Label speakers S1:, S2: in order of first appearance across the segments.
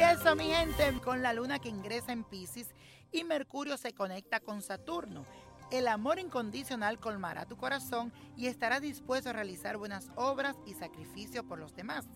S1: Eso, mi gente, con la luna que ingresa en Pisces y Mercurio se conecta con Saturno. El amor incondicional colmará tu corazón y estarás dispuesto a realizar buenas obras y sacrificio por los demás.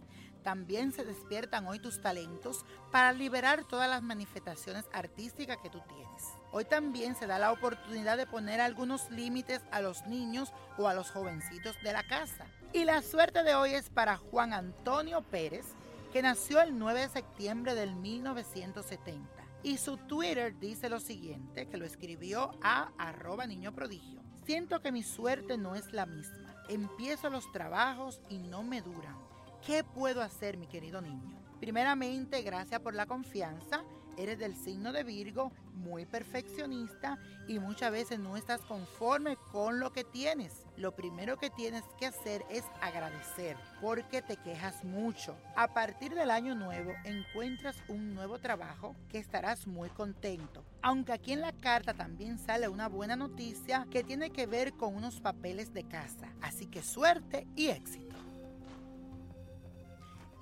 S1: También se despiertan hoy tus talentos para liberar todas las manifestaciones artísticas que tú tienes. Hoy también se da la oportunidad de poner algunos límites a los niños o a los jovencitos de la casa. Y la suerte de hoy es para Juan Antonio Pérez, que nació el 9 de septiembre del 1970. Y su Twitter dice lo siguiente, que lo escribió a arroba niño prodigio. Siento que mi suerte no es la misma. Empiezo los trabajos y no me duran. ¿Qué puedo hacer, mi querido niño? Primeramente, gracias por la confianza. Eres del signo de Virgo, muy perfeccionista y muchas veces no estás conforme con lo que tienes. Lo primero que tienes que hacer es agradecer porque te quejas mucho. A partir del año nuevo encuentras un nuevo trabajo que estarás muy contento. Aunque aquí en la carta también sale una buena noticia que tiene que ver con unos papeles de casa. Así que suerte y éxito.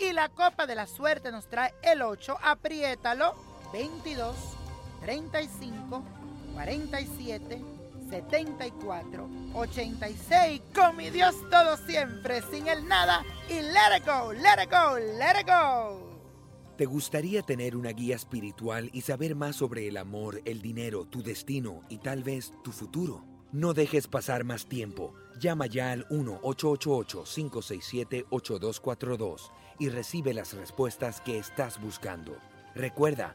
S1: Y la copa de la suerte nos trae el 8, apriétalo, 22, 35, 47, 74, 86. Con mi Dios todo siempre, sin el nada. Y let it go, let it go, let it go.
S2: ¿Te gustaría tener una guía espiritual y saber más sobre el amor, el dinero, tu destino y tal vez tu futuro? No dejes pasar más tiempo. Llama ya al 1-888-567-8242 y recibe las respuestas que estás buscando. Recuerda,